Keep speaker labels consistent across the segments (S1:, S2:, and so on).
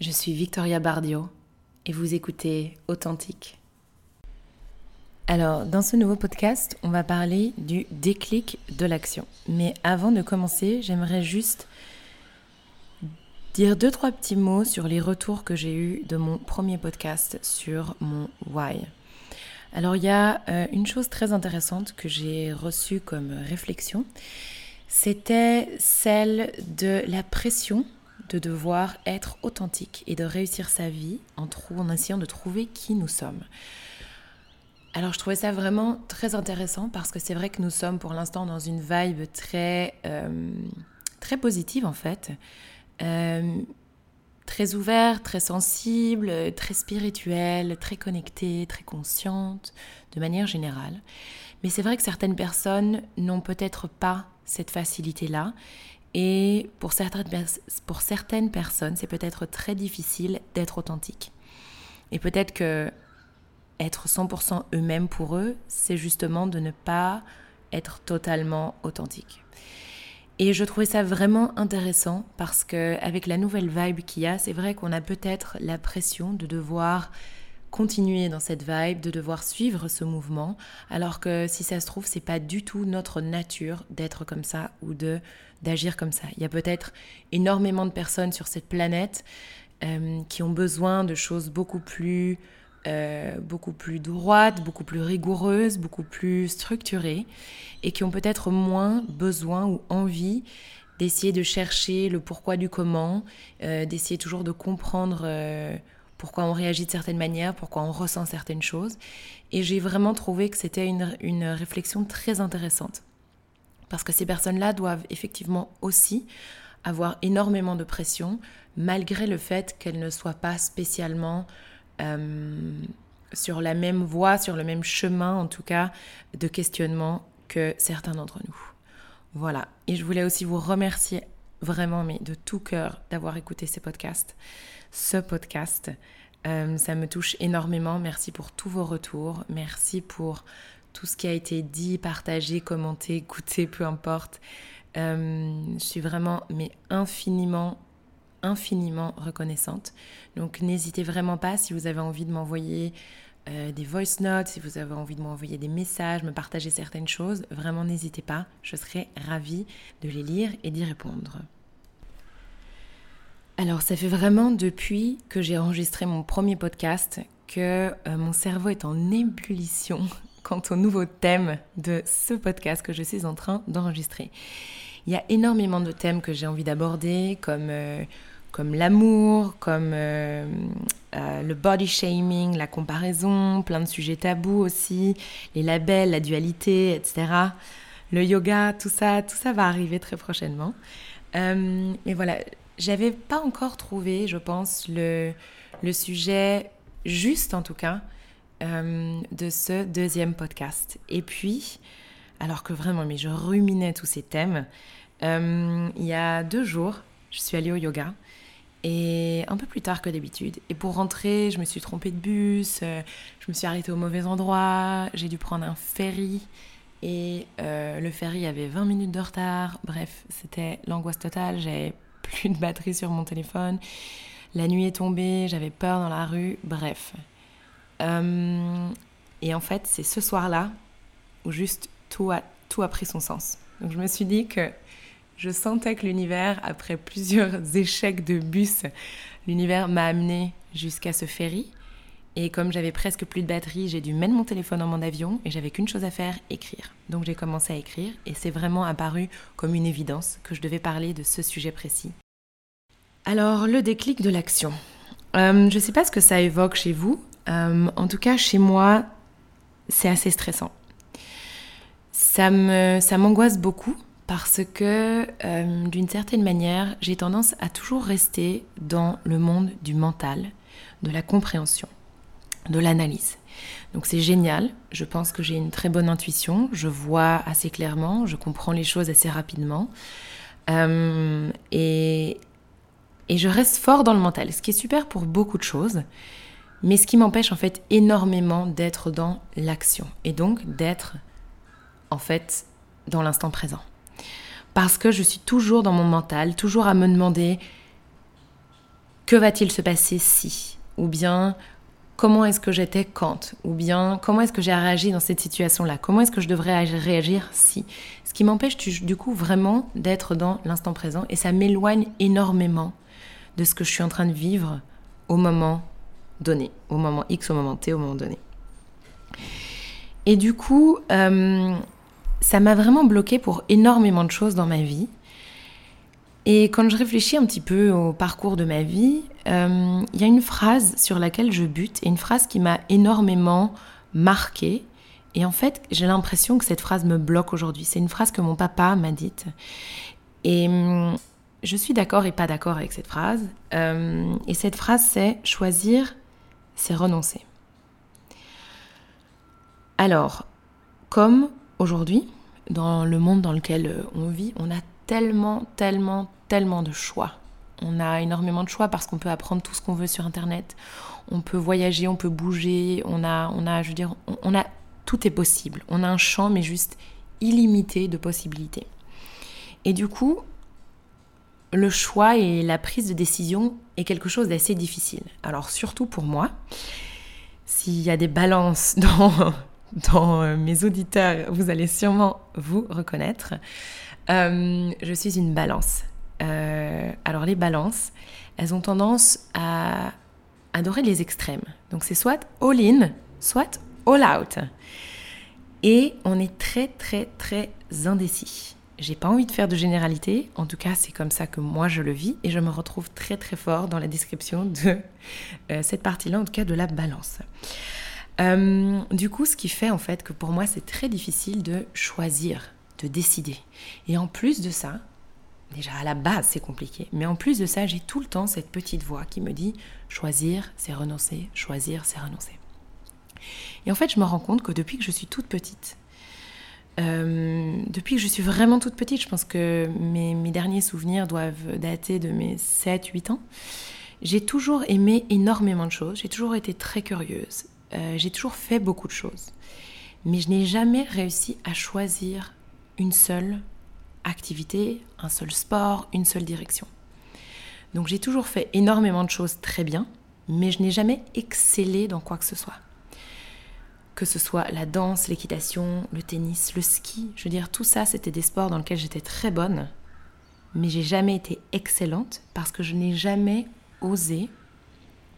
S1: je suis Victoria Bardio et vous écoutez Authentique. Alors, dans ce nouveau podcast, on va parler du déclic de l'action. Mais avant de commencer, j'aimerais juste dire deux, trois petits mots sur les retours que j'ai eus de mon premier podcast sur mon why. Alors, il y a euh, une chose très intéressante que j'ai reçue comme réflexion. C'était celle de la pression de devoir être authentique et de réussir sa vie en, en essayant de trouver qui nous sommes. Alors je trouvais ça vraiment très intéressant parce que c'est vrai que nous sommes pour l'instant dans une vibe très, euh, très positive en fait. Euh, très ouverte, très sensible, très spirituelle, très connectée, très consciente, de manière générale. Mais c'est vrai que certaines personnes n'ont peut-être pas cette facilité-là. Et pour certaines, personnes, c'est peut-être très difficile d'être authentique. Et peut-être que être 100% eux-mêmes pour eux, c'est justement de ne pas être totalement authentique. Et je trouvais ça vraiment intéressant parce que avec la nouvelle vibe qu'il y a, c'est vrai qu'on a peut-être la pression de devoir continuer dans cette vibe, de devoir suivre ce mouvement, alors que si ça se trouve, c'est pas du tout notre nature d'être comme ça ou de d'agir comme ça. Il y a peut-être énormément de personnes sur cette planète euh, qui ont besoin de choses beaucoup plus euh, beaucoup plus droite, beaucoup plus rigoureuse, beaucoup plus structurée, et qui ont peut-être moins besoin ou envie d'essayer de chercher le pourquoi du comment, euh, d'essayer toujours de comprendre pourquoi on réagit de certaines manières, pourquoi on ressent certaines choses. Et j'ai vraiment trouvé que c'était une, réflexion très intéressante. Parce que ces personnes-là doivent effectivement aussi avoir énormément de pression, malgré le fait qu'elles ne soient pas spécialement euh, sur la même voie, sur le même chemin en tout cas de questionnement que certains d'entre nous. Voilà. Et je voulais aussi vous remercier vraiment, mais de tout cœur, d'avoir écouté ces podcasts, ce podcast. Euh, ça me touche énormément. Merci pour tous vos retours. Merci pour tout ce qui a été dit, partagé, commenté, écouté, peu importe. Euh, je suis vraiment, mais infiniment infiniment reconnaissante. Donc n'hésitez vraiment pas si vous avez envie de m'envoyer euh, des voice notes, si vous avez envie de m'envoyer des messages, me partager certaines choses, vraiment n'hésitez pas, je serai ravie de les lire et d'y répondre. Alors ça fait vraiment depuis que j'ai enregistré mon premier podcast que euh, mon cerveau est en ébullition quant au nouveau thème de ce podcast que je suis en train d'enregistrer. Il y a énormément de thèmes que j'ai envie d'aborder, comme euh, comme l'amour, comme euh, le body shaming, la comparaison, plein de sujets tabous aussi, les labels, la dualité, etc. Le yoga, tout ça, tout ça va arriver très prochainement. Mais voilà, j'avais pas encore trouvé, je pense, le, le sujet juste en tout cas de ce deuxième podcast. Et puis, alors que vraiment, mais je ruminais tous ces thèmes, il y a deux jours, je suis allée au yoga et un peu plus tard que d'habitude. Et pour rentrer, je me suis trompée de bus, euh, je me suis arrêtée au mauvais endroit, j'ai dû prendre un ferry. Et euh, le ferry avait 20 minutes de retard. Bref, c'était l'angoisse totale. J'avais plus de batterie sur mon téléphone. La nuit est tombée, j'avais peur dans la rue. Bref. Euh, et en fait, c'est ce soir-là où juste tout a, tout a pris son sens. Donc je me suis dit que je sentais que l'univers, après plusieurs échecs de bus, l'univers m'a amené jusqu'à ce ferry. Et comme j'avais presque plus de batterie, j'ai dû mettre mon téléphone en mon avion et j'avais qu'une chose à faire, écrire. Donc j'ai commencé à écrire et c'est vraiment apparu comme une évidence que je devais parler de ce sujet précis. Alors le déclic de l'action. Euh, je ne sais pas ce que ça évoque chez vous. Euh, en tout cas, chez moi, c'est assez stressant. Ça m'angoisse ça beaucoup parce que euh, d'une certaine manière, j'ai tendance à toujours rester dans le monde du mental, de la compréhension, de l'analyse. Donc c'est génial, je pense que j'ai une très bonne intuition, je vois assez clairement, je comprends les choses assez rapidement. Euh, et, et je reste fort dans le mental, ce qui est super pour beaucoup de choses, mais ce qui m'empêche en fait énormément d'être dans l'action et donc d'être en fait dans l'instant présent. Parce que je suis toujours dans mon mental, toujours à me demander que va-t-il se passer si? Ou bien comment est-ce que j'étais quand Ou bien comment est-ce que j'ai réagi dans cette situation-là? Comment est-ce que je devrais réagir si? Ce qui m'empêche du coup vraiment d'être dans l'instant présent et ça m'éloigne énormément de ce que je suis en train de vivre au moment donné, au moment X, au moment T, au moment donné. Et du coup, euh, ça m'a vraiment bloqué pour énormément de choses dans ma vie. Et quand je réfléchis un petit peu au parcours de ma vie, euh, il y a une phrase sur laquelle je bute, et une phrase qui m'a énormément marquée. Et en fait, j'ai l'impression que cette phrase me bloque aujourd'hui. C'est une phrase que mon papa m'a dite. Et hum, je suis d'accord et pas d'accord avec cette phrase. Euh, et cette phrase, c'est choisir, c'est renoncer. Alors, comme aujourd'hui, dans le monde dans lequel on vit, on a tellement, tellement, tellement de choix. On a énormément de choix parce qu'on peut apprendre tout ce qu'on veut sur Internet. On peut voyager, on peut bouger. On a, on a, je veux dire, on a, tout est possible. On a un champ, mais juste illimité de possibilités. Et du coup, le choix et la prise de décision est quelque chose d'assez difficile. Alors surtout pour moi, s'il y a des balances dans, dans euh, mes auditeurs, vous allez sûrement vous reconnaître. Euh, je suis une balance. Euh, alors les balances, elles ont tendance à adorer les extrêmes. Donc c'est soit all-in, soit all-out. Et on est très très très indécis. J'ai pas envie de faire de généralité, en tout cas c'est comme ça que moi je le vis et je me retrouve très très fort dans la description de euh, cette partie-là, en tout cas de la balance. Euh, du coup, ce qui fait en fait que pour moi c'est très difficile de choisir, de décider. Et en plus de ça, déjà à la base c'est compliqué, mais en plus de ça j'ai tout le temps cette petite voix qui me dit choisir c'est renoncer, choisir c'est renoncer. Et en fait je me rends compte que depuis que je suis toute petite, euh, depuis que je suis vraiment toute petite, je pense que mes, derniers souvenirs doivent dater de mes 7-8 ans, j'ai toujours aimé énormément de choses, j'ai toujours été très curieuse, euh, j'ai toujours fait beaucoup de choses, mais je n'ai jamais réussi à choisir une seule activité, un seul sport, une seule direction. Donc j'ai toujours fait énormément de choses très bien, mais je n'ai jamais excellé dans quoi que ce soit que ce soit la danse, l'équitation, le tennis, le ski. Je veux dire, tout ça, c'était des sports dans lesquels j'étais très bonne, mais j'ai jamais été excellente parce que je n'ai jamais osé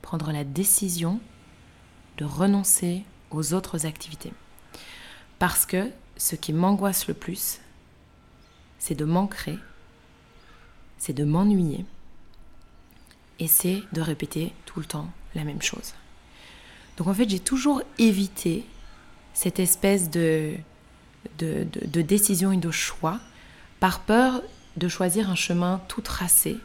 S1: prendre la décision de renoncer aux autres activités. Parce que ce qui m'angoisse le plus, c'est de m'ancrer, c'est de m'ennuyer, et c'est de répéter tout le temps la même chose. Donc en fait, j'ai toujours évité cette espèce de, de, de, décision et de choix par peur de choisir un chemin tout tracé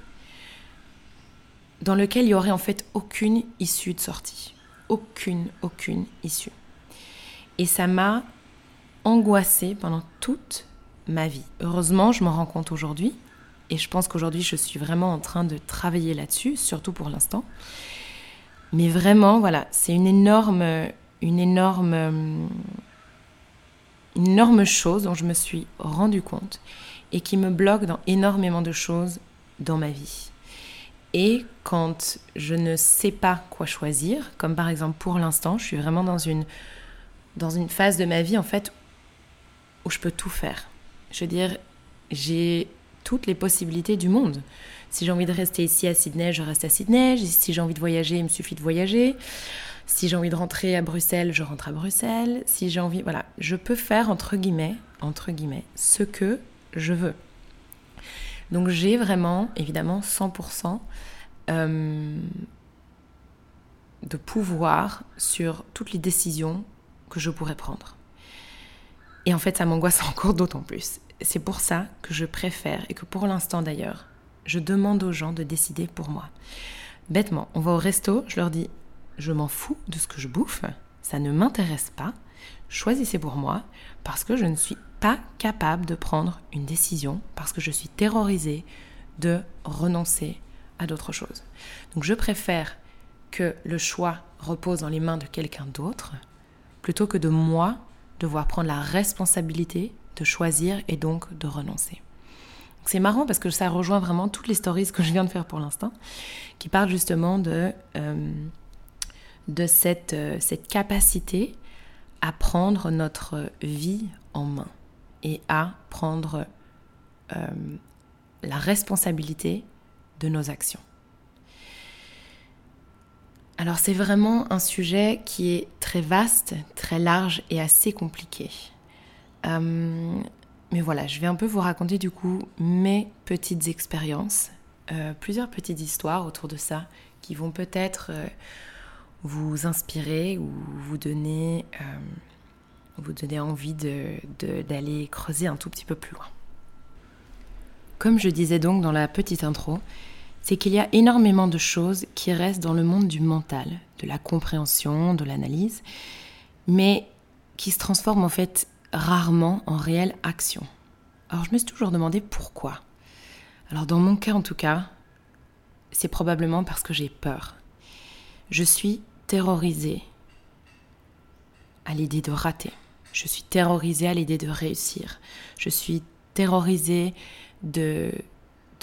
S1: dans lequel il y aurait en fait aucune issue de sortie. Aucune, aucune issue. Et ça m'a angoissée pendant toute ma vie. Heureusement, je m'en rends compte aujourd'hui. Et je pense qu'aujourd'hui, je suis vraiment en train de travailler là-dessus, surtout pour l'instant. Mais vraiment, voilà, c'est une énorme, une énorme, une énorme chose dont je me suis rendu compte et qui me bloque dans énormément de choses dans ma vie. Et quand je ne sais pas quoi choisir, comme par exemple pour l'instant, je suis vraiment dans une, dans une phase de ma vie en fait où je peux tout faire. Je veux dire, j'ai toutes les possibilités du monde. Si j'ai envie de rester ici à Sydney, je reste à Sydney. Si j'ai envie de voyager, il me suffit de voyager. Si j'ai envie de rentrer à Bruxelles, je rentre à Bruxelles. Si j'ai envie, voilà, je peux faire entre guillemets, entre guillemets, ce que je veux. Donc j'ai vraiment, évidemment, 100% euh, de pouvoir sur toutes les décisions que je pourrais prendre. Et en fait, ça m'angoisse encore d'autant plus. C'est pour ça que je préfère, et que pour l'instant d'ailleurs, je demande aux gens de décider pour moi. Bêtement, on va au resto, je leur dis je m'en fous de ce que je bouffe, ça ne m'intéresse pas, choisissez pour moi parce que je ne suis pas capable de prendre une décision, parce que je suis terrorisée de renoncer à d'autres choses. Donc je préfère que le choix repose dans les mains de quelqu'un d'autre plutôt que de moi devoir prendre la responsabilité de choisir et donc de renoncer. C'est marrant parce que ça rejoint vraiment toutes les stories que je viens de faire pour l'instant, qui parlent justement de, euh, de cette, euh, cette capacité à prendre notre vie en main et à prendre euh, la responsabilité de nos actions. Alors c'est vraiment un sujet qui est très vaste, très large et assez compliqué. Euh, mais voilà, je vais un peu vous raconter du coup mes petites expériences, euh, plusieurs petites histoires autour de ça qui vont peut-être euh, vous inspirer ou vous donner, vous donner envie d'aller creuser un tout petit peu plus loin. Comme je disais donc dans la petite intro, c'est qu'il y a énormément de choses qui restent dans le monde du mental, de la compréhension, de l'analyse, mais qui se transforment en fait rarement en réelle action. Alors je me suis toujours demandé pourquoi. Alors dans mon cas en tout cas, c'est probablement parce que j'ai peur. Je suis terrorisée à l'idée de rater. Je suis terrorisée à l'idée de réussir. Je suis terrorisée de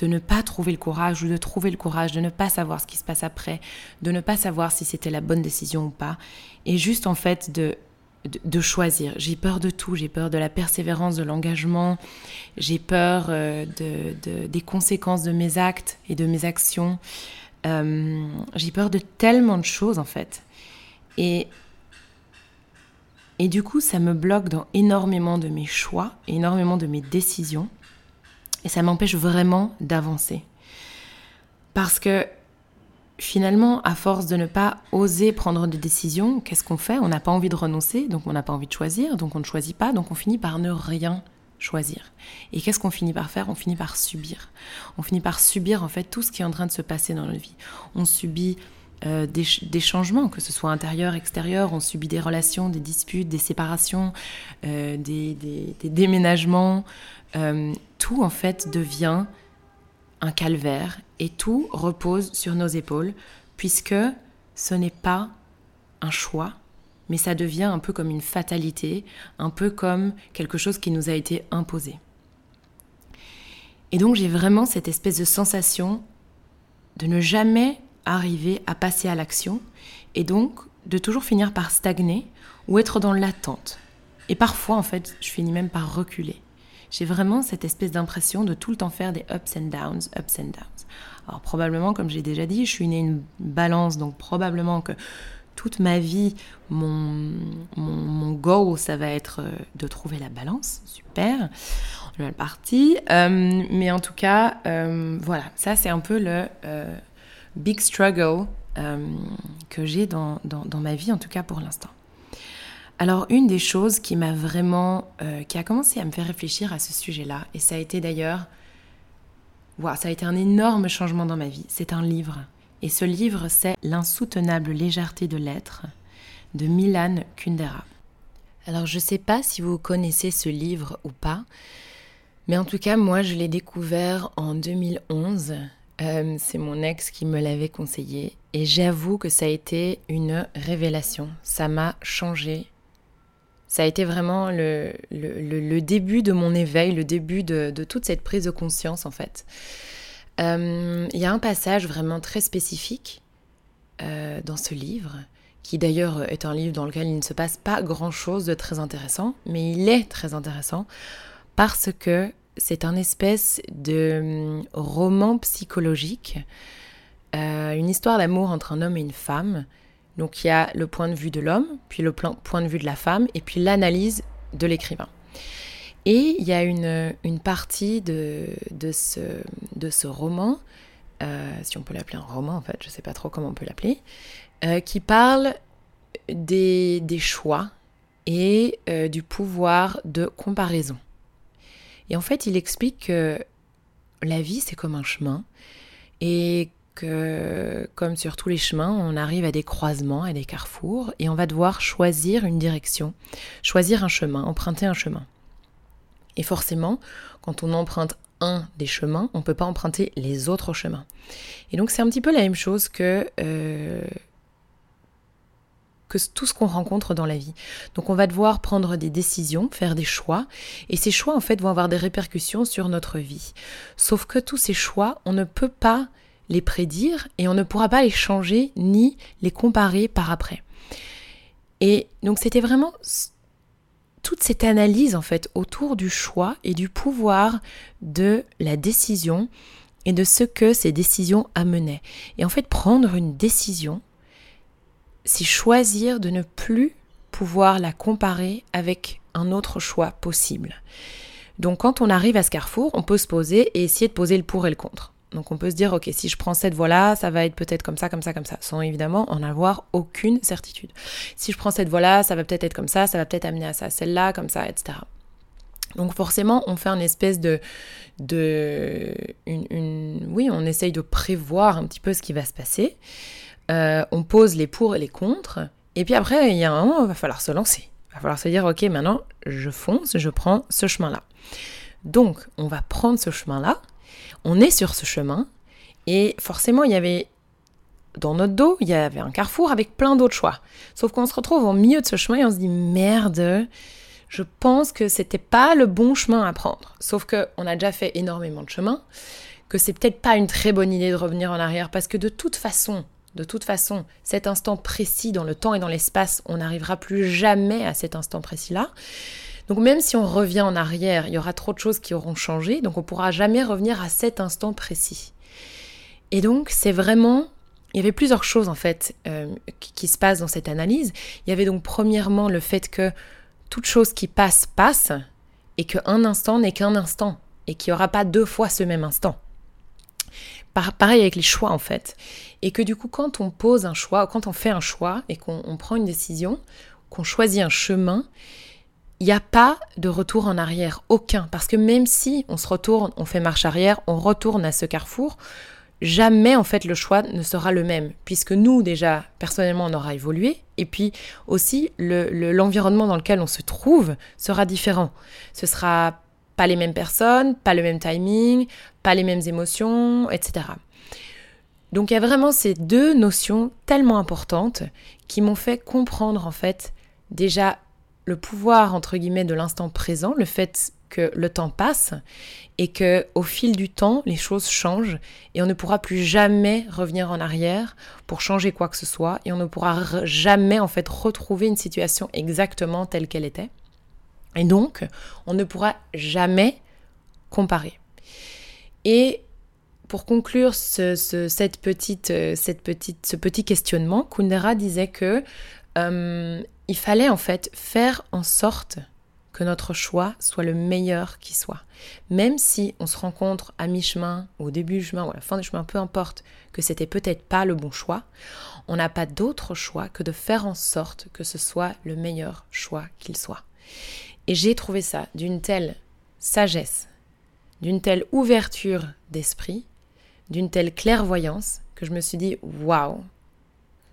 S1: de ne pas trouver le courage ou de trouver le courage, de ne pas savoir ce qui se passe après, de ne pas savoir si c'était la bonne décision ou pas, et juste en fait de, de, choisir. J'ai peur de tout, j'ai peur de la persévérance, de l'engagement, j'ai peur euh, de, des conséquences de mes actes et de mes actions, euh, j'ai peur de tellement de choses en fait. Et, et du coup, ça me bloque dans énormément de mes choix, énormément de mes décisions. Et ça m'empêche vraiment d'avancer. Parce que finalement, à force de ne pas oser prendre des décisions, qu'est-ce qu'on fait? On n'a pas envie de renoncer, donc on n'a pas envie de choisir, donc on ne choisit pas, donc on finit par ne rien choisir. Et qu'est-ce qu'on finit par faire? On finit par subir. On finit par subir en fait tout ce qui est en train de se passer dans notre vie. On subit euh, des, changements, que ce soit intérieur, extérieur, on subit des relations, des disputes, des séparations, euh, des, déménagements, euh, tout en fait devient un calvaire et tout repose sur nos épaules puisque ce n'est pas un choix, mais ça devient un peu comme une fatalité, un peu comme quelque chose qui nous a été imposé. Et donc j'ai vraiment cette espèce de sensation de ne jamais arriver à passer à l'action et donc de toujours finir par stagner ou être dans l'attente. Et parfois en fait je finis même par reculer j'ai vraiment cette espèce d'impression de tout le temps faire des ups and downs, ups and downs. Alors probablement, comme j'ai déjà dit, je suis née une balance, donc probablement que toute ma vie, mon, mon, goal, ça va être euh, de trouver la balance. Super, on est parti. Euh, mais en tout cas, euh, voilà, ça c'est un peu le big struggle que j'ai dans, dans ma vie, en tout cas pour l'instant. Alors une des choses qui m'a vraiment, euh, qui a commencé à me faire réfléchir à ce sujet-là, et ça a été d'ailleurs, ça a été un énorme changement dans ma vie, c'est un livre. Et ce livre, c'est L'insoutenable légèreté de l'être de Milan Kundera. Alors je ne sais pas si vous connaissez ce livre ou pas, mais en tout cas moi je l'ai découvert en 2011. Euh, c'est mon ex qui me l'avait conseillé et j'avoue que ça a été une révélation. Ça m'a changé ça a été vraiment le, début de mon éveil, le début de, toute cette prise de conscience en fait. Euh, il y a un passage vraiment très spécifique euh, dans ce livre, qui d'ailleurs est un livre dans lequel il ne se passe pas grand-chose de très intéressant, mais il est très intéressant parce que c'est un espèce de hum, roman psychologique, euh, une histoire d'amour entre un homme et une femme, donc il y a le point de vue de l'homme, puis le point de vue de la femme, et puis l'analyse de l'écrivain. Et il y a une, partie de, ce, roman, euh, si on peut l'appeler un roman en fait, je ne sais pas trop comment on peut l'appeler, euh, qui parle des, des choix et euh, du pouvoir de comparaison. Et en fait, il explique que la vie, c'est comme un chemin, et comme sur tous les chemins, on arrive à des croisements, à des carrefours, et on va devoir choisir une direction, choisir un chemin, emprunter un chemin. Et forcément, quand on emprunte un des chemins, on ne peut pas emprunter les autres chemins. Et donc c'est un petit peu la même chose que, euh, que tout ce qu'on rencontre dans la vie. Donc on va devoir prendre des décisions, faire des choix, et ces choix en fait vont avoir des répercussions sur notre vie. Sauf que tous ces choix, on ne peut pas les prédire et on ne pourra pas les changer ni les comparer par après. Et donc c'était vraiment toute cette analyse en fait autour du choix et du pouvoir de la décision et de ce que ces décisions amenaient. Et en fait, prendre une décision, c'est choisir de ne plus pouvoir la comparer avec un autre choix possible. Donc quand on arrive à ce carrefour, on peut se poser et essayer de poser le pour et le contre. Donc on peut se dire, ok, si je prends cette voie-là, ça va être peut-être comme ça, comme ça, comme ça, sans évidemment en avoir aucune certitude. Si je prends cette voie-là, ça va peut-être être comme ça, ça va peut-être amener à ça, celle-là, comme ça, etc. Donc forcément, on fait un espèce de... de une, oui, on essaye de prévoir un petit peu ce qui va se passer. Euh, on pose les pour et les contre. Et puis après, il y a un moment, il va falloir se lancer. Il va falloir se dire, ok, maintenant, je fonce, je prends ce chemin-là. Donc, on va prendre ce chemin-là on est sur ce chemin et forcément il y avait dans notre dos, il y avait un carrefour avec plein d'autres choix. Sauf qu'on se retrouve au milieu de ce chemin et on se dit merde, je pense que c'était pas le bon chemin à prendre. Sauf que on a déjà fait énormément de chemin, que c'est peut-être pas une très bonne idée de revenir en arrière parce que de toute façon, de toute façon, cet instant précis dans le temps et dans l'espace, on n'arrivera plus jamais à cet instant précis-là. Donc même si on revient en arrière, il y aura trop de choses qui auront changé, donc on ne pourra jamais revenir à cet instant précis. Et donc c'est vraiment... Il y avait plusieurs choses en fait euh, qui, se passent dans cette analyse. Il y avait donc premièrement le fait que toute chose qui passe passe et qu'un instant n'est qu'un instant et qu'il n'y aura pas deux fois ce même instant. pareil avec les choix en fait. Et que du coup quand on pose un choix, quand on fait un choix et qu'on prend une décision, qu'on choisit un chemin, il n'y a pas de retour en arrière, aucun. Parce que même si on se retourne, on fait marche arrière, on retourne à ce carrefour, jamais en fait le choix ne sera le même. Puisque nous déjà, personnellement, on aura évolué. Et puis aussi, l'environnement dans lequel on se trouve sera différent. Ce sera pas les mêmes personnes, pas le même timing, pas les mêmes émotions, etc. Donc il y a vraiment ces deux notions tellement importantes qui m'ont fait comprendre en fait déjà le pouvoir entre guillemets de l'instant présent, le fait que le temps passe et que au fil du temps les choses changent et on ne pourra plus jamais revenir en arrière pour changer quoi que ce soit et on ne pourra jamais en fait retrouver une situation exactement telle qu'elle était. Et donc on ne pourra jamais comparer. Et pour conclure cette petite, cette petite, ce petit questionnement, Kundera disait que euh, il fallait en fait faire en sorte que notre choix soit le meilleur qui soit. Même si on se rencontre à mi-chemin, au début du chemin ou à la fin du chemin, peu importe, que c'était peut-être pas le bon choix, on n'a pas d'autre choix que de faire en sorte que ce soit le meilleur choix qu'il soit. Et j'ai trouvé ça d'une telle sagesse, d'une telle ouverture d'esprit, d'une telle clairvoyance que je me suis dit waouh,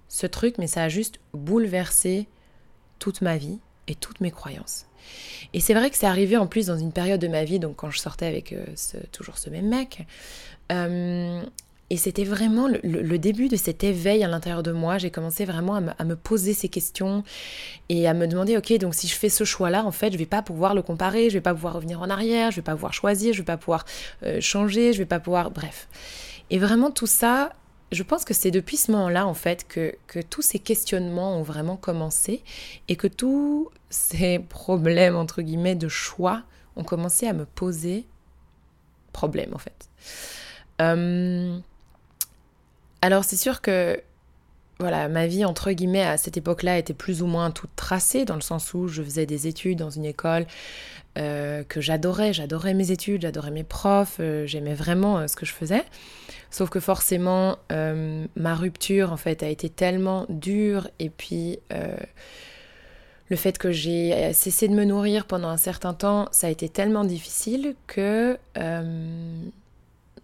S1: ce truc, mais ça a juste bouleversé toute ma vie et toutes mes croyances. Et c'est vrai que c'est arrivé en plus dans une période de ma vie, donc quand je sortais avec euh, toujours ce même mec. Euh, et c'était vraiment le, début de cet éveil à l'intérieur de moi. J'ai commencé vraiment à me, poser ces questions et à me demander, ok, donc si je fais ce choix-là, en fait, je vais pas pouvoir le comparer, je vais pas pouvoir revenir en arrière, je vais pas pouvoir choisir, je vais pas pouvoir euh, changer, je vais pas pouvoir, bref. Et vraiment tout ça, je pense que c'est depuis ce moment-là, en fait, que, tous ces questionnements ont vraiment commencé et que tous ces problèmes, entre guillemets, de choix ont commencé à me poser problème, en fait. Euh, alors, c'est sûr que voilà, ma vie, entre guillemets, à cette époque-là, était plus ou moins toute tracée, dans le sens où je faisais des études dans une école euh, que j'adorais. J'adorais mes études, j'adorais mes profs, euh, j'aimais vraiment ce que je faisais. Sauf que forcément, euh, ma rupture, en fait, a été tellement dure. Et puis, euh, le fait que j'ai cessé de me nourrir pendant un certain temps, ça a été tellement difficile que euh,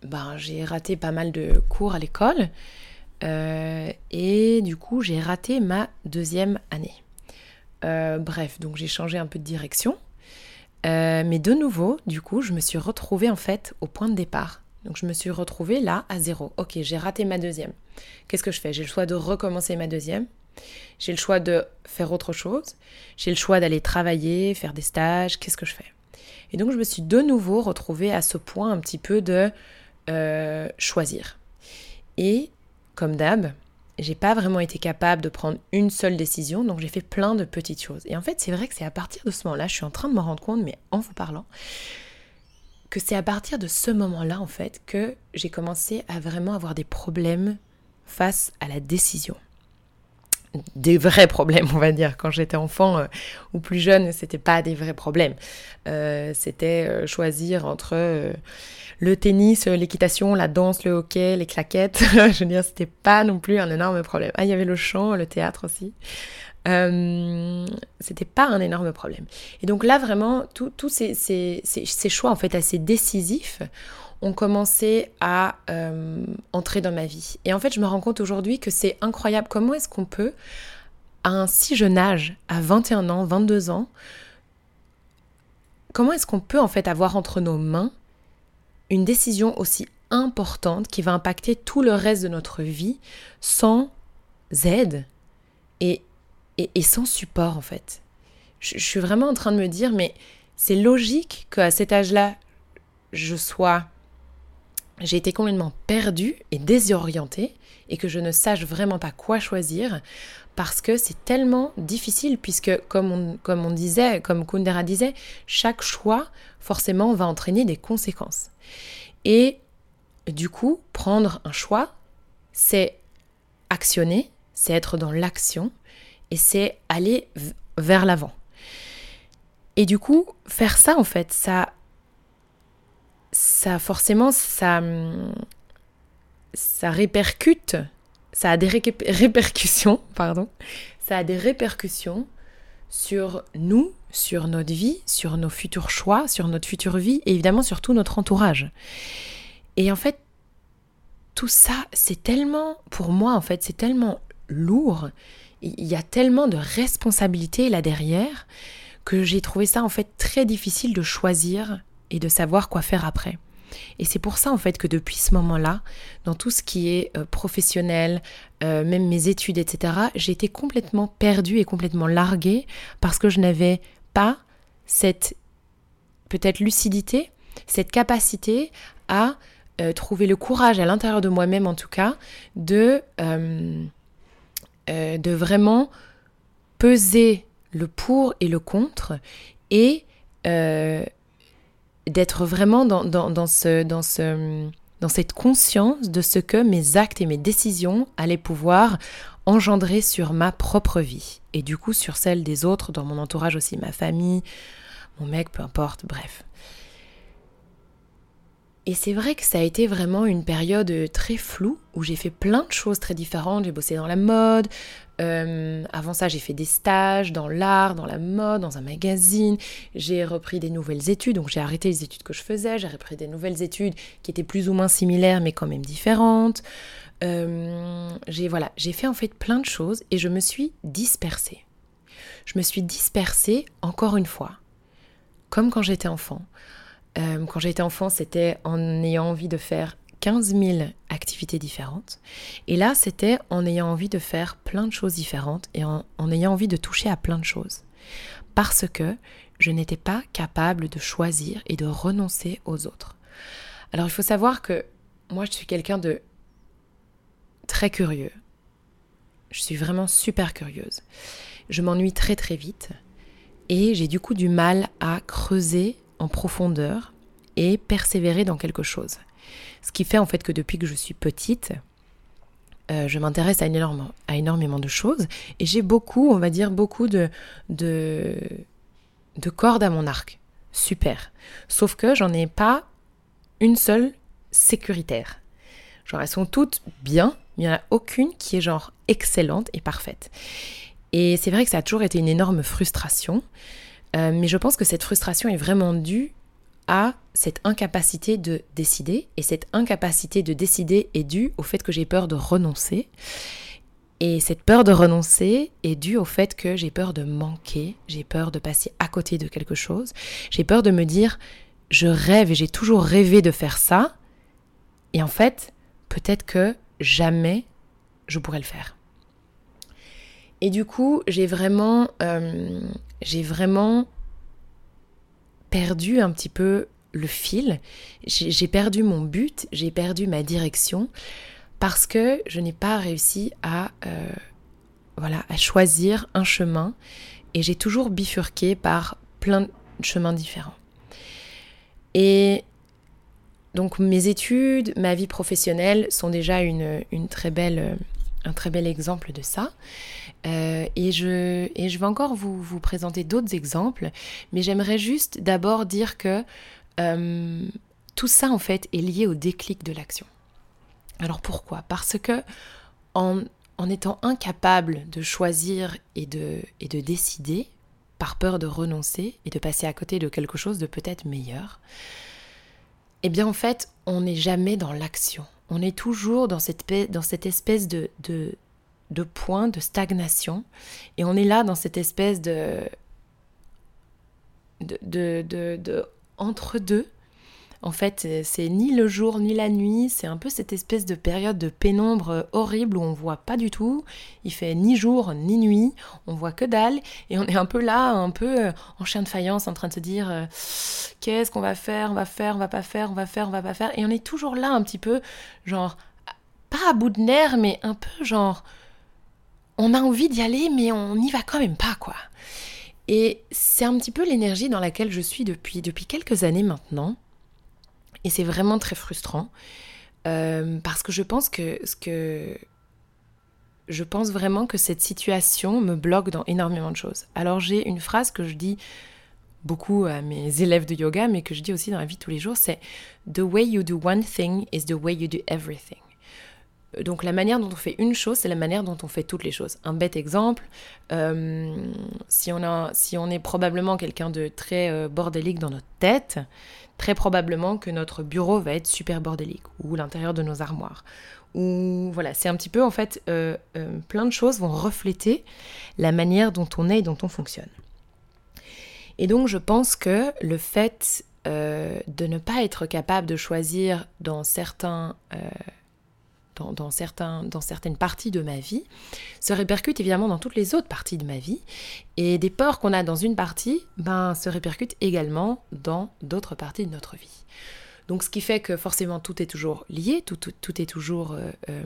S1: ben, j'ai raté pas mal de cours à l'école. Et du coup, j'ai raté ma deuxième année. bref, donc j'ai changé un peu de direction. mais de nouveau, du coup, je me suis retrouvée en fait au point de départ. Donc je me suis retrouvée là à zéro. Ok, j'ai raté ma deuxième. Qu'est-ce que je fais? J'ai le choix de recommencer ma deuxième J'ai le choix de faire autre chose. J'ai le choix d'aller travailler, faire des stages. Qu'est-ce que je fais? Et donc je me suis de nouveau retrouvée à ce point un petit peu de euh, choisir. Et comme d'hab, j'ai pas vraiment été capable de prendre une seule décision, donc j'ai fait plein de petites choses. Et en fait, c'est vrai que c'est à partir de ce moment-là, je suis en train de me rendre compte, mais en vous parlant, que c'est à partir de ce moment-là, en fait, que j'ai commencé à vraiment avoir des problèmes face à la décision. Des vrais problèmes, on va dire. Quand j'étais enfant euh, ou plus jeune, c'était pas des vrais problèmes. Euh, c'était euh, choisir entre le tennis, l'équitation, la danse, le hockey, les claquettes. Je veux dire, c'était pas non plus un énorme problème. Ah, il y avait le chant, le théâtre aussi. C'était pas un énorme problème. Et donc là, vraiment, tous ces, ces, choix, en fait, assez décisifs, ont commencé à euh, entrer dans ma vie. Et en fait, je me rends compte aujourd'hui que c'est incroyable. Comment est-ce qu'on peut, à un si jeune âge, à 21 ans, 22 ans, comment est-ce qu'on peut, en fait, avoir entre nos mains une décision aussi importante qui va impacter tout le reste de notre vie sans aide et et, sans support en fait. Je, suis vraiment en train de me dire, mais c'est logique qu'à cet âge-là, je sois... J'ai été complètement perdue et désorientée et que je ne sache vraiment pas quoi choisir parce que c'est tellement difficile puisque comme comme on disait, comme Kundera disait, chaque choix forcément va entraîner des conséquences. Et du coup, prendre un choix, c'est actionner, c'est être dans l'action, et c'est aller vers l'avant. Et du coup, faire ça, en fait, ça, ça forcément, ça, ça répercute, ça a des répercussions, pardon, ça a des répercussions sur nous, sur notre vie, sur nos futurs choix, sur notre future vie et évidemment sur tout notre entourage. Et en fait, tout ça, c'est tellement, pour moi, en fait, c'est tellement lourd il y a tellement de responsabilités là derrière que j'ai trouvé ça en fait très difficile de choisir et de savoir quoi faire après. Et c'est pour ça en fait que depuis ce moment-là, dans tout ce qui est euh, professionnel, euh, même mes études, etc., j'ai été complètement perdue et complètement larguée parce que je n'avais pas cette peut-être lucidité, cette capacité à euh, trouver le courage à l'intérieur de moi-même en tout cas de vraiment peser le pour et le contre et d'être vraiment dans, dans, ce, dans, ce, dans cette conscience de ce que mes actes et mes décisions allaient pouvoir engendrer sur ma propre vie et du coup sur celle des autres, dans mon entourage aussi, ma famille, mon mec, peu importe, bref. Et c'est vrai que ça a été vraiment une période très floue où j'ai fait plein de choses très différentes. J'ai bossé dans la mode. Euh, avant ça, j'ai fait des stages dans l'art, dans la mode, dans un magazine. J'ai repris des nouvelles études. Donc j'ai arrêté les études que je faisais. J'ai repris des nouvelles études qui étaient plus ou moins similaires mais quand même différentes. Euh, j'ai j'ai fait en fait plein de choses et je me suis dispersée. Je me suis dispersée encore une fois, comme quand j'étais enfant euh, quand j'étais enfant, c'était en ayant envie de faire 15 000 activités différentes. Et là, c'était en ayant envie de faire plein de choses différentes et en, ayant envie de toucher à plein de choses. Parce que je n'étais pas capable de choisir et de renoncer aux autres. Alors il faut savoir que moi, je suis quelqu'un de très curieux. Je suis vraiment super curieuse. Je m'ennuie très très vite et j'ai du coup du mal à creuser en profondeur et persévérer dans quelque chose. Ce qui fait en fait que depuis que je suis petite, euh, je m'intéresse à, à, énormément de choses et j'ai beaucoup, on va dire, beaucoup de, de, de cordes à mon arc. Super. Sauf que j'en ai pas une seule sécuritaire. Genre, elles sont toutes bien, mais il n'y en a aucune qui est genre excellente et parfaite. Et c'est vrai que ça a toujours été une énorme frustration. Euh, mais je pense que cette frustration est vraiment due à cette incapacité de décider. Et cette incapacité de décider est due au fait que j'ai peur de renoncer. Et cette peur de renoncer est due au fait que j'ai peur de manquer, j'ai peur de passer à côté de quelque chose, j'ai peur de me dire je rêve et j'ai toujours rêvé de faire ça. Et en fait, peut-être que jamais je pourrais le faire. Et du coup, j'ai vraiment, euh, j'ai vraiment perdu un petit peu le fil. J'ai perdu mon but, j'ai perdu ma direction parce que je n'ai pas réussi à, euh, voilà, à choisir un chemin et j'ai toujours bifurqué par plein de chemins différents. Et donc mes études, ma vie professionnelle sont déjà une, très belle, un très bel exemple de ça. Euh, et, je, et je vais encore vous, présenter d'autres exemples, mais j'aimerais juste d'abord dire que euh, tout ça en fait est lié au déclic de l'action. Alors pourquoi? Parce que en, en, étant incapable de choisir et de, et de décider, par peur de renoncer et de passer à côté de quelque chose de peut-être meilleur, eh bien en fait, on n'est jamais dans l'action. On est toujours dans cette, espèce de, point de stagnation. Et on est là dans cette espèce de, de, de entre deux en fait, c'est ni le jour ni la nuit, c'est un peu cette espèce de période de pénombre horrible où on voit pas du tout. Il fait ni jour ni nuit, on voit que dalle et on est un peu là, un peu euh, en chien de faïence en train de se dire euh, qu'est-ce qu'on va faire, on va faire, on va pas faire, on va faire, on va pas faire et on est toujours là un petit peu genre pas à bout de nerfs mais un peu genre on a envie d'y aller mais on n'y va quand même pas quoi. Et c'est un petit peu l'énergie dans laquelle je suis depuis, depuis quelques années maintenant. Et c'est vraiment très frustrant. Euh, parce que je pense que, je pense vraiment que cette situation me bloque dans énormément de choses. Alors j'ai une phrase que je dis beaucoup à mes élèves de yoga, mais que je dis aussi dans la vie de tous les jours, c'est The way you do one thing is the way you do everything. Donc la manière dont on fait une chose, c'est la manière dont on fait toutes les choses. Un bête exemple, euh, si, on a, si on est probablement quelqu'un de très euh, bordélique dans notre tête, très probablement que notre bureau va être super bordélique, ou l'intérieur de nos armoires. Ou voilà, c'est un petit peu en fait, euh, euh, plein de choses vont refléter la manière dont on est et dont on fonctionne. Et donc je pense que le fait euh, de ne pas être capable de choisir dans certains dans, dans certaines parties de ma vie se répercute évidemment dans toutes les autres parties de ma vie. Et des peurs qu'on a dans une partie ben, se répercutent également dans d'autres parties de notre vie. Donc ce qui fait que forcément tout est toujours lié, tout, tout, est toujours euh, euh,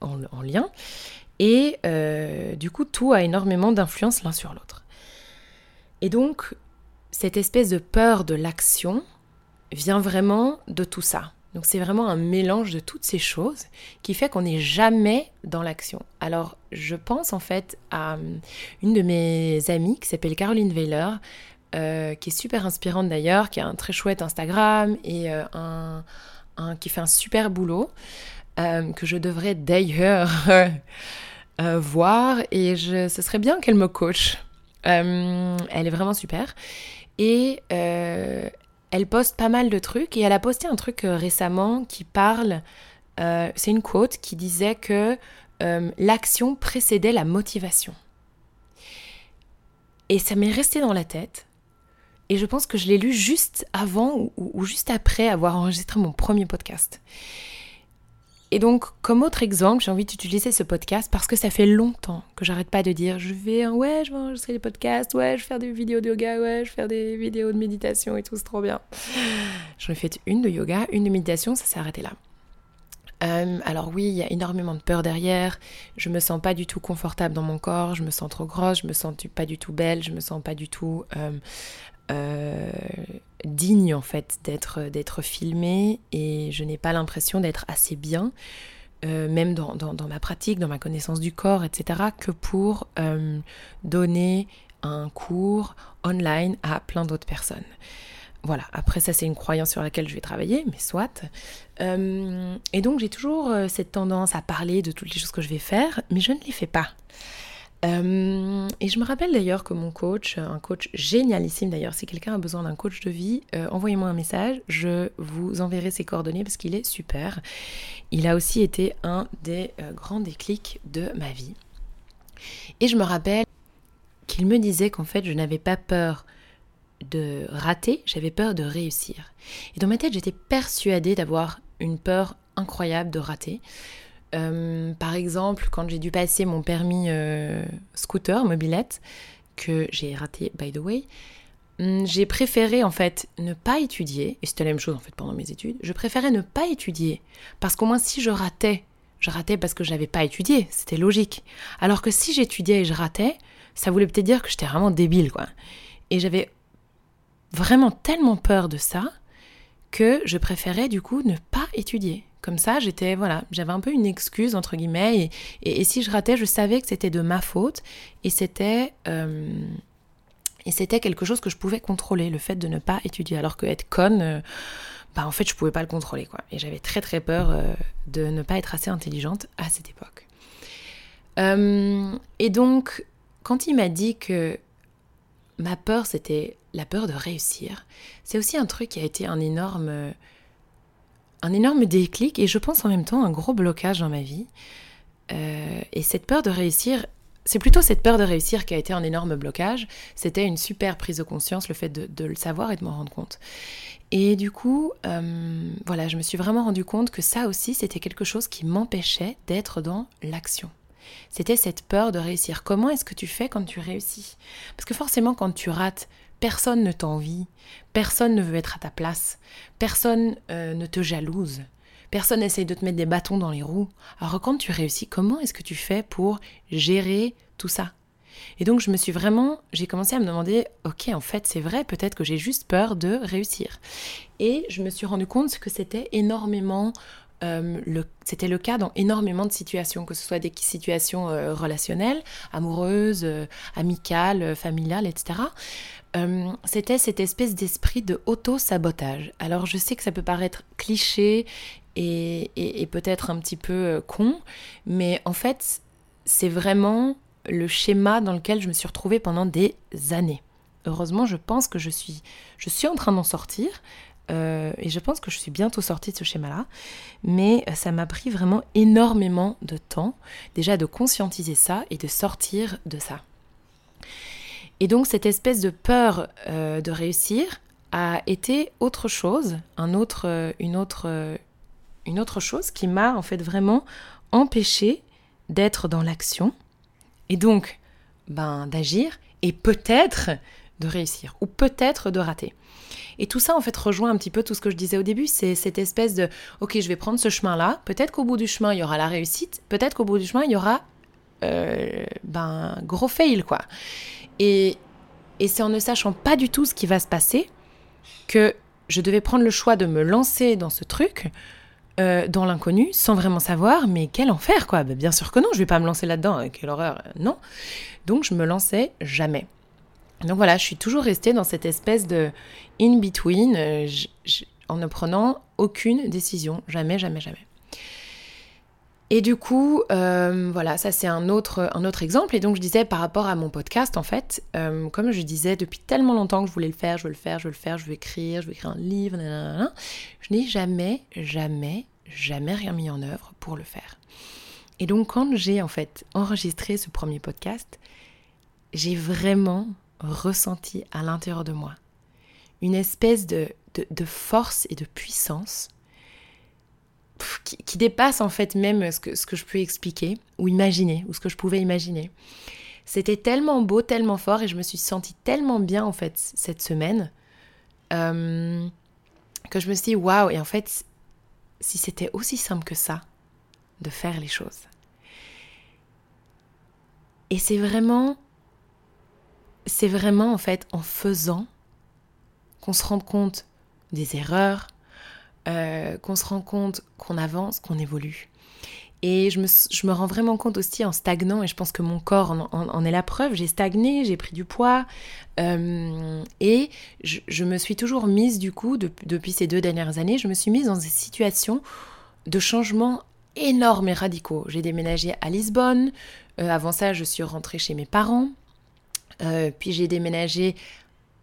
S1: en, lien. Et euh, du coup, tout a énormément d'influence l'un sur l'autre. Et donc, cette espèce de peur de l'action vient vraiment de tout ça. Donc c'est vraiment un mélange de toutes ces choses qui fait qu'on n'est jamais dans l'action. Alors je pense en fait à euh, une de mes amies qui s'appelle Caroline Weiler, euh, qui est super inspirante d'ailleurs, qui a un très chouette Instagram et euh, un, qui fait un super boulot, que je devrais d'ailleurs voir et je, ce serait bien qu'elle me coach. elle est vraiment super. Et elle poste pas mal de trucs et elle a posté un truc euh, récemment qui parle, euh, c'est une quote qui disait que euh, l'action précédait la motivation. Et ça m'est resté dans la tête. Et je pense que je l'ai lu juste avant ou, juste après avoir enregistré mon premier podcast. Et donc, comme autre exemple, j'ai envie d'utiliser ce podcast parce que ça fait longtemps que j'arrête pas de dire je vais, ouais, je vais enregistrer des podcasts, ouais, je vais faire des vidéos de yoga, ouais, je vais faire des vidéos de méditation et tout, c'est trop bien. J'en ai fait une de yoga, une de méditation, ça s'est arrêté là. Euh, alors oui, il y a énormément de peur derrière. Je me sens pas du tout confortable dans mon corps. Je me sens trop grosse. Je me sens pas du tout belle. Je me sens pas du tout euh, euh, digne en fait d'être d'être filmée et je n'ai pas l'impression d'être assez bien, euh, même dans, ma pratique, dans ma connaissance du corps, etc., que pour euh, donner un cours online à plein d'autres personnes. Voilà, après ça c'est une croyance sur laquelle je vais travailler, mais soit. et donc j'ai toujours cette tendance à parler de toutes les choses que je vais faire, mais je ne les fais pas. Euh, et je me rappelle d'ailleurs que mon coach, un coach génialissime d'ailleurs, si quelqu'un a besoin d'un coach de vie, euh, envoyez-moi un message, je vous enverrai ses coordonnées parce qu'il est super. Il a aussi été un des euh, grands déclics de ma vie. Et je me rappelle qu'il me disait qu'en fait je n'avais pas peur de rater, j'avais peur de réussir. Et dans ma tête j'étais persuadée d'avoir une peur incroyable de rater. Par exemple, quand j'ai dû passer mon permis scooter, mobilette, que j'ai raté, by the way, hum, j'ai préféré en fait ne pas étudier, et c'était la même chose en fait pendant mes études, je préférais ne pas étudier, parce qu'au moins si je ratais, je ratais parce que je n'avais pas étudié, c'était logique. Alors que si j'étudiais et je ratais, ça voulait peut-être dire que j'étais vraiment débile, quoi. Et j'avais vraiment tellement peur de ça que je préférais du coup ne pas étudier. Comme ça, j'étais, voilà, j'avais un peu une excuse, entre guillemets, et, si je ratais, je savais que c'était de ma faute, et c'était... Euh, et c'était quelque chose que je pouvais contrôler, le fait de ne pas étudier. Alors que être conne, euh, bah en fait, je pouvais pas le contrôler, quoi. Et j'avais très très peur euh, de ne pas être assez intelligente à cette époque. et donc, quand il m'a dit que ma peur, c'était la peur de réussir, c'est aussi un truc qui a été un énorme, un énorme déclic et je pense en même temps un gros blocage dans ma vie. Euh, et cette peur de réussir, c'est plutôt cette peur de réussir qui a été un énorme blocage. C'était une super prise de conscience, le fait de, le savoir et de m'en rendre compte. Et du coup, euh, voilà, je me suis vraiment rendu compte que ça aussi, c'était quelque chose qui m'empêchait d'être dans l'action. C'était cette peur de réussir. Comment est-ce que tu fais quand tu réussis? Parce que forcément, quand tu rates, personne ne t'envie, personne ne veut être à ta place, personne euh, ne te jalouse, personne n'essaye de te mettre des bâtons dans les roues. Alors quand tu réussis, comment est-ce que tu fais pour gérer tout ça? Et donc je me suis vraiment, j'ai commencé à me demander, ok, en fait c'est vrai, peut-être que j'ai juste peur de réussir. Et je me suis rendu compte que c'était énormément euh, c'était le cas dans énormément de situations, que ce soit des situations euh, relationnelles, amoureuses, amicales, familiales, etc. c'était cette espèce d'esprit de auto-sabotage. Alors je sais que ça peut paraître cliché et peut-être un petit peu con, mais en fait c'est vraiment le schéma dans lequel je me suis retrouvée pendant des années. Heureusement, je pense que je suis, je suis en train d'en sortir. Euh, et je pense que je suis bientôt sortie de ce schéma-là. Mais euh, ça m'a pris vraiment énormément de temps, déjà de conscientiser ça et de sortir de ça. Et donc cette espèce de peur euh, de réussir a été autre chose, un autre, une, autre, une autre chose qui m'a en fait vraiment empêché d'être dans l'action et donc ben, d'agir et peut-être de réussir ou peut-être de rater. Et tout ça, en fait, rejoint un petit peu tout ce que je disais au début. C'est cette espèce de, ok, je vais prendre ce chemin-là. Peut-être qu'au bout du chemin, il y aura la réussite. Peut-être qu'au bout du chemin, il y aura, euh, ben, gros fail, quoi. Et, et c'est en ne sachant pas du tout ce qui va se passer que je devais prendre le choix de me lancer dans ce truc, euh, dans l'inconnu, sans vraiment savoir, mais quel enfer, quoi. Ben, bien sûr que non, je vais pas me lancer là-dedans. Hein, quelle horreur, non. Donc, je me lançais jamais. Donc voilà, je suis toujours restée dans cette espèce de in-between euh, en ne prenant aucune décision. Jamais, jamais, jamais. Et du coup, euh, voilà, ça c'est un autre, exemple. Et donc je disais par rapport à mon podcast, en fait, euh, comme je disais depuis tellement longtemps que je voulais le faire, je veux le faire, je veux le faire, je veux écrire, je veux écrire un livre, je n'ai jamais, jamais, jamais rien mis en œuvre pour le faire. Et donc quand j'ai en fait enregistré ce premier podcast, j'ai vraiment ressenti à l'intérieur de moi. Une espèce de, de, force et de puissance qui, dépasse en fait même ce que, ce que je peux expliquer ou imaginer, ou ce que je pouvais imaginer. C'était tellement beau, tellement fort, et je me suis sentie tellement bien en fait cette semaine euh, que je me suis dit waouh, et en fait, si c'était aussi simple que ça de faire les choses. Et c'est vraiment c'est vraiment en fait en faisant qu'on se rend compte des erreurs, euh, qu'on se rend compte qu'on avance, qu'on évolue. Et je me, rends vraiment compte aussi en stagnant, et je pense que mon corps en, est la preuve, j'ai stagné, j'ai pris du poids, euh, et je, me suis toujours mise du coup, depuis ces deux dernières années, je me suis mise dans des situations de changement énormes et radicaux. J'ai déménagé à Lisbonne, euh, avant ça je suis rentrée chez mes parents, puis j'ai déménagé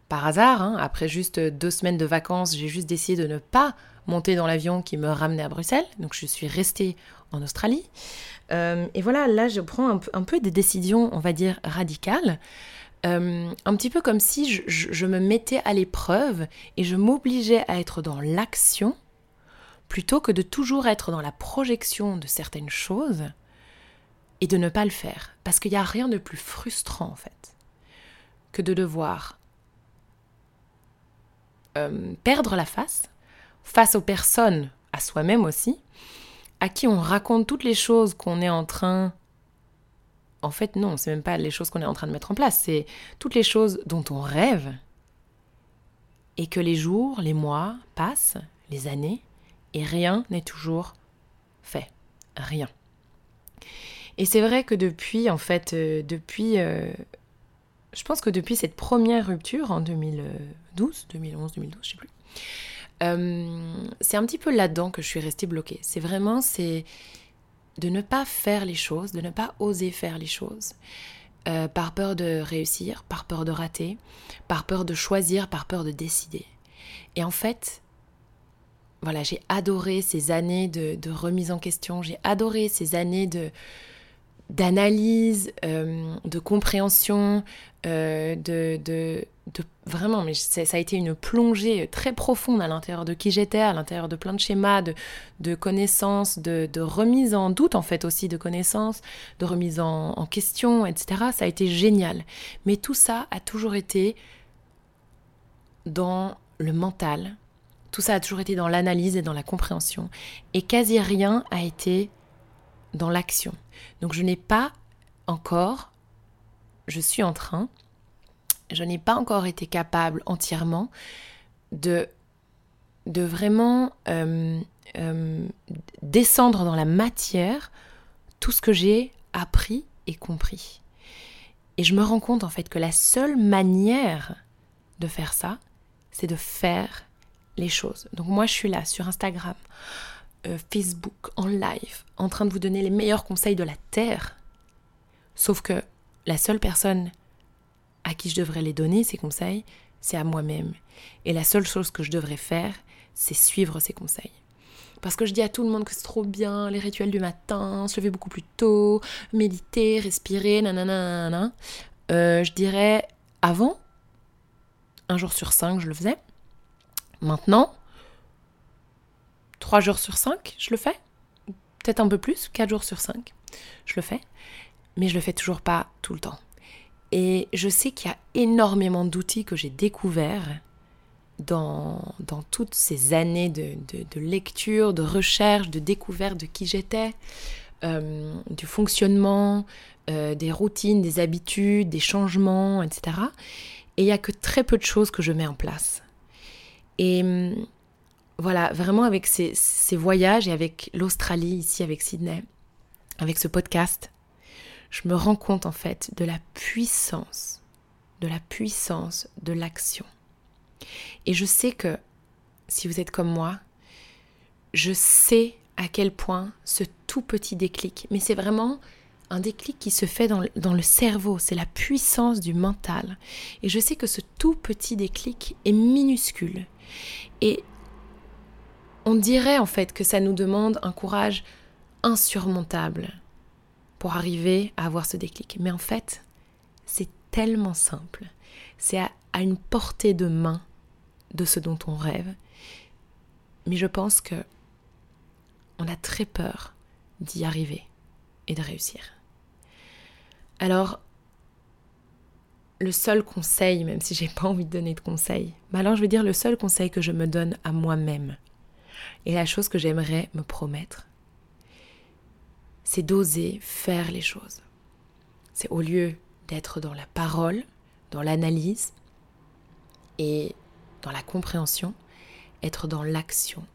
S1: par hasard, hein. après juste deux semaines de vacances, j'ai juste décidé de ne pas monter dans l'avion qui me ramenait à Bruxelles, donc je suis restée en Australie. Euh, et voilà, là je prends un peu, des décisions, on va dire, radicales. Euh, un petit peu comme si je me mettais à l'épreuve et je m'obligeais à être dans l'action plutôt que de toujours être dans la projection de certaines choses et de ne pas le faire. Parce qu'il n'y a rien de plus frustrant en fait que de devoir euh, perdre la face face aux personnes, à soi-même aussi, à qui on raconte toutes les choses qu'on est en train... En fait non, c'est même pas les choses qu'on est en train de mettre en place, c'est toutes les choses dont on rêve et que les jours, les mois passent, les années, et rien n'est toujours fait. Rien. Et c'est vrai que depuis, en fait, euh, depuis, euh, je pense que depuis cette première rupture en 2012, 2011, 2012, je sais plus, euh, c'est un petit peu là-dedans que je suis restée bloquée. C'est vraiment, c'est de ne pas faire les choses, de ne pas oser faire les choses. par peur de réussir, par peur de rater, par peur de choisir, par peur de décider. Et en fait, voilà, j'ai adoré ces années de, remise en question, j'ai adoré ces années de d'analyse, euh, de compréhension, euh, de, de, vraiment, mais ça a été une plongée très profonde à l'intérieur de qui j'étais, à l'intérieur de plein de schémas, de, de connaissances, de, remise en doute en fait aussi de connaissances, de remise en, en question, etc. Ça a été génial. Mais tout ça a toujours été dans le mental, tout ça a toujours été dans l'analyse et dans la compréhension. Et quasi rien a été dans l'action. Donc je n'ai pas encore, je suis en train, je n'ai pas encore été capable entièrement de, de vraiment euh, euh, descendre dans la matière tout ce que j'ai appris et compris. Et je me rends compte en fait que la seule manière de faire ça, c'est de faire les choses. Donc moi je suis là sur Instagram, euh, Facebook, en live, en train de vous donner les meilleurs conseils de la Terre. Sauf que la seule personne à qui je devrais les donner, ces conseils, c'est à moi-même. Et la seule chose que je devrais faire, c'est suivre ces conseils. Parce que je dis à tout le monde que c'est trop bien, les rituels du matin, se lever beaucoup plus tôt, méditer, respirer, nanana, nanana. Euh, je dirais avant, un jour sur cinq, je le faisais. Maintenant, 3 jours sur 5, je le fais. Peut-être un peu plus, 4 jours sur 5, je le fais. Mais je le fais toujours pas tout le temps. Et je sais qu'il y a énormément d'outils que j'ai découverts dans, dans, toutes ces années de, de, lecture, de recherche, de découverte de qui j'étais, euh, du fonctionnement, euh, des routines, des habitudes, des changements, etc. Et il n'y a que très peu de choses que je mets en place. Et hum, voilà, vraiment avec ces, voyages et avec l'Australie, ici avec Sydney, avec ce podcast, je me rends compte en fait de la puissance, de la puissance de l'action. Et je sais que, si vous êtes comme moi, je sais à quel point ce tout petit déclic, mais c'est vraiment un déclic qui se fait dans le, dans le cerveau, c'est la puissance du mental. Et je sais que ce tout petit déclic est minuscule. Et on dirait en fait que ça nous demande un courage insurmontable pour arriver à avoir ce déclic. Mais en fait, c'est tellement simple. C'est à, une portée de main de ce dont on rêve. Mais je pense que on a très peur d'y arriver et de réussir. Alors, le seul conseil, même si j'ai pas envie de donner de conseil, mais alors je veux dire le seul conseil que je me donne à moi-même, et la chose que j'aimerais me promettre, c'est d'oser faire les choses. C'est au lieu d'être dans la parole, dans l'analyse et dans la compréhension, être dans l'action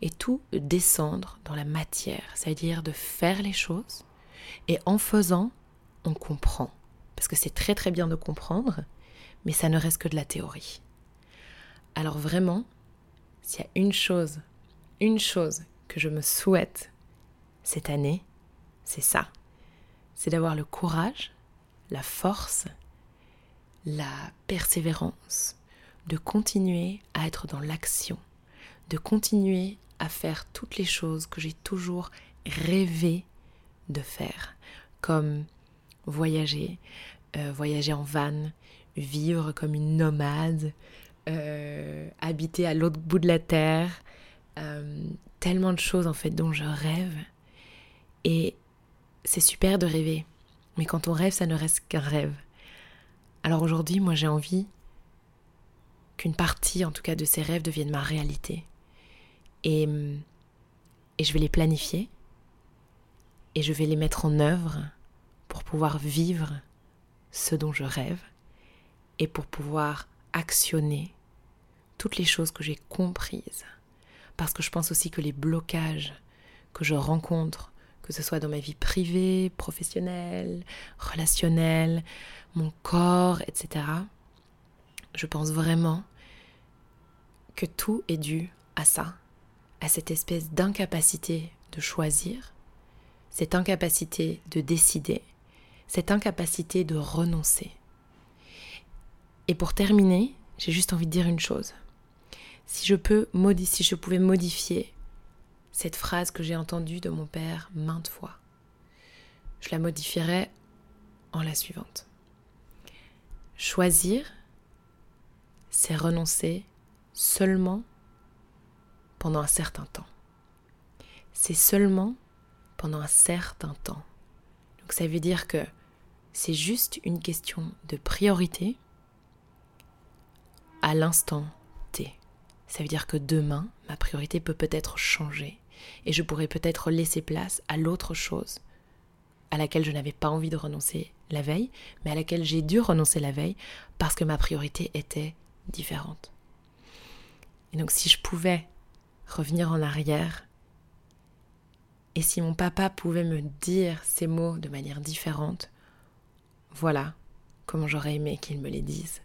S1: et tout descendre dans la matière, c'est-à-dire de faire les choses et en faisant, on comprend. Parce que c'est très très bien de comprendre, mais ça ne reste que de la théorie. Alors vraiment, s'il y a une chose une chose que je me souhaite cette année, c'est ça. C'est d'avoir le courage, la force, la persévérance, de continuer à être dans l'action, de continuer à faire toutes les choses que j'ai toujours rêvé de faire, comme voyager, euh, voyager en van, vivre comme une nomade, euh, habiter à l'autre bout de la terre, euh, tellement de choses en fait dont je rêve. Et c'est super de rêver. Mais quand on rêve, ça ne reste qu'un rêve. Alors aujourd'hui, moi j'ai envie qu'une partie, en tout cas, de ces rêves devienne ma réalité. Et, et je vais les planifier. Et je vais les mettre en œuvre pour pouvoir vivre ce dont je rêve. Et pour pouvoir actionner toutes les choses que j'ai comprises. Parce que je pense aussi que les blocages que je rencontre, que ce soit dans ma vie privée, professionnelle, relationnelle, mon corps, etc., je pense vraiment que tout est dû à ça, à cette espèce d'incapacité de choisir, cette incapacité de décider, cette incapacité de renoncer. Et pour terminer, j'ai juste envie de dire une chose. Si je peux si je pouvais modifier cette phrase que j'ai entendue de mon père maintes fois, je la modifierais en la suivante. Choisir, c'est renoncer seulement pendant un certain temps. C'est seulement pendant un certain temps. Donc ça veut dire que c'est juste une question de priorité à l'instant T. Ça veut dire que demain, ma priorité peut peut-être changer et je pourrais peut-être laisser place à l'autre chose à laquelle je n'avais pas envie de renoncer la veille, mais à laquelle j'ai dû renoncer la veille parce que ma priorité était différente. Et donc si je pouvais revenir en arrière, et si mon papa pouvait me dire ces mots de manière différente, voilà comment j'aurais aimé qu'il me les dise.